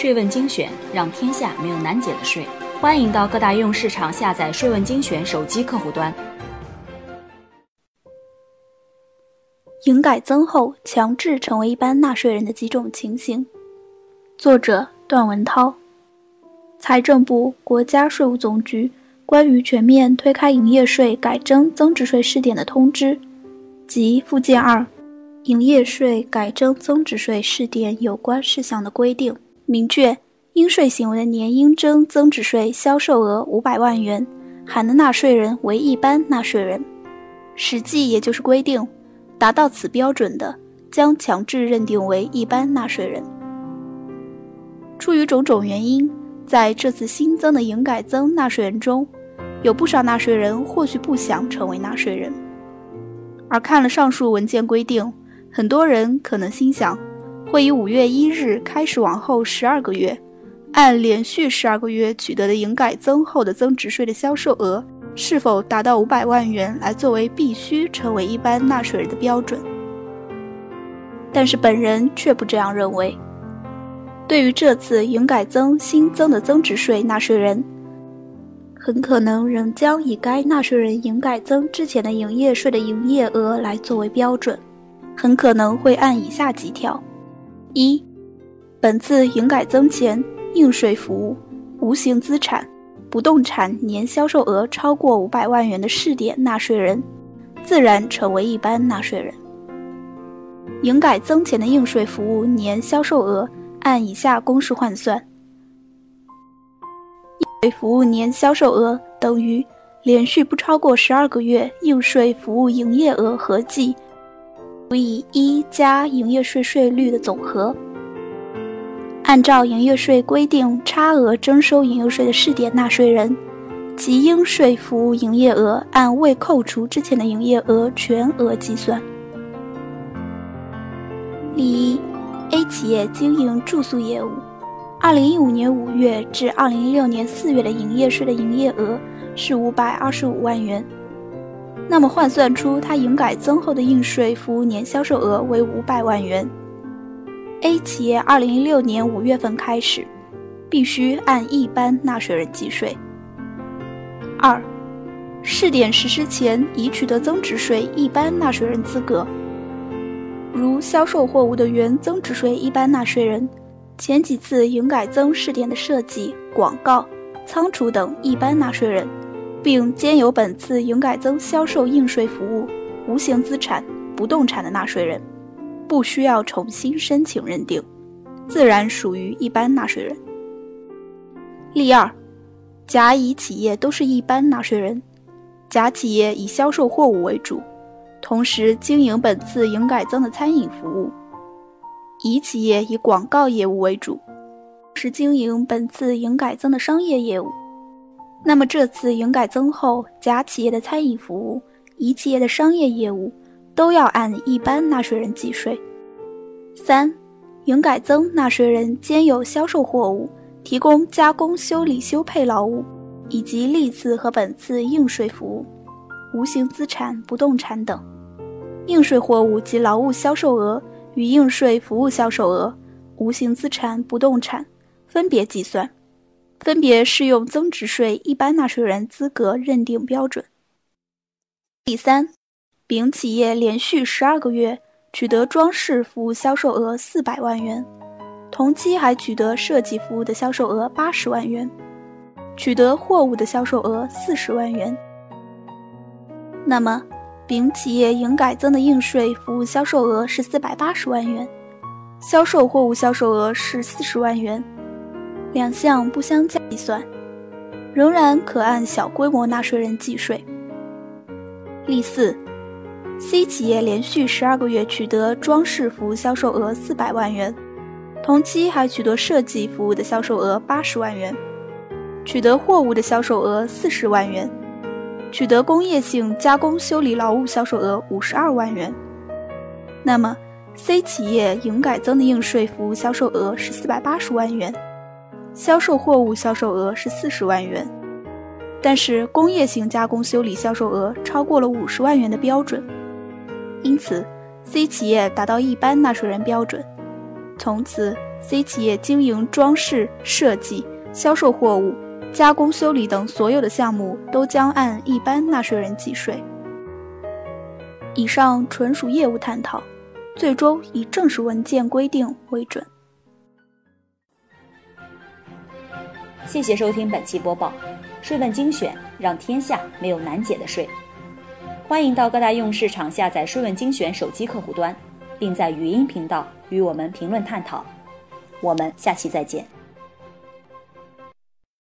税问精选，让天下没有难解的税。欢迎到各大应用市场下载“税问精选”手机客户端。营改增后强制成为一般纳税人的几种情形。作者：段文涛。财政部、国家税务总局关于全面推开营业税改征增值税试点的通知及附件二《营业税改征增值税试点有关事项的规定》明确。应税行为的年应征增值税销售额五百万元，含的纳税人为一般纳税人。实际也就是规定，达到此标准的，将强制认定为一般纳税人。出于种种原因，在这次新增的营改增纳税人中，有不少纳税人或许不想成为纳税人。而看了上述文件规定，很多人可能心想，会以五月一日开始往后十二个月。按连续十二个月取得的营改增后的增值税的销售额是否达到五百万元来作为必须成为一般纳税人的标准，但是本人却不这样认为。对于这次营改增新增的增值税纳税人，很可能仍将以该纳税人营改增之前的营业税的营业额来作为标准，很可能会按以下几条：一、本次营改增前。应税服务、无形资产、不动产年销售额超过五百万元的试点纳税人，自然成为一般纳税人。营改增前的应税服务年销售额按以下公式换算：应税服务年销售额等于连续不超过十二个月应税服务营业额合计除以一加营业税税率的总和。按照营业税规定，差额征收营业税的试点纳税人，其应税服务营业额按未扣除之前的营业额全额计算。例一，A 企业经营住宿业务，二零一五年五月至二零一六年四月的营业税的营业额是五百二十五万元，那么换算出它营改增后的应税服务年销售额为五百万元。A 企业二零一六年五月份开始，必须按一般纳税人计税。二，试点实施前已取得增值税一般纳税人资格，如销售货物的原增值税一般纳税人，前几次营改增试点的设计、广告、仓储等一般纳税人，并兼有本次营改增销售应税服务、无形资产、不动产的纳税人。不需要重新申请认定，自然属于一般纳税人。例二，甲、乙企业都是一般纳税人，甲企业以销售货物为主，同时经营本次营改增的餐饮服务；乙企业以广告业务为主，是经营本次营改增的商业业务。那么这次营改增后，甲企业的餐饮服务、乙企业的商业业务。都要按一般纳税人计税。三，营改增纳税人兼有销售货物、提供加工、修理、修配劳务，以及历次和本次应税服务、无形资产、不动产等。应税货物及劳务销售额与应税服务销售额、无形资产、不动产分别计算，分别适用增值税一般纳税人资格认定标准。第三。丙企业连续十二个月取得装饰服务销售额四百万元，同期还取得设计服务的销售额八十万元，取得货物的销售额四十万元。那么，丙企业营改增的应税服务销售额是四百八十万元，销售货物销售额是四十万元，两项不相加计算，仍然可按小规模纳税人计税。例四。C 企业连续十二个月取得装饰服务销售额四百万元，同期还取得设计服务的销售额八十万元，取得货物的销售额四十万元，取得工业性加工修理劳务销售额五十二万元。那么，C 企业营改增的应税服务销售额是四百八十万元，销售货物销售额是四十万元，但是工业性加工修理销售额超过了五十万元的标准。因此，C 企业达到一般纳税人标准，从此，C 企业经营装饰设计、销售货物、加工修理等所有的项目都将按一般纳税人计税。以上纯属业务探讨，最终以正式文件规定为准。谢谢收听本期播报，税问精选，让天下没有难解的税。欢迎到各大应用市场下载税问精选手机客户端，并在语音频道与我们评论探讨。我们下期再见。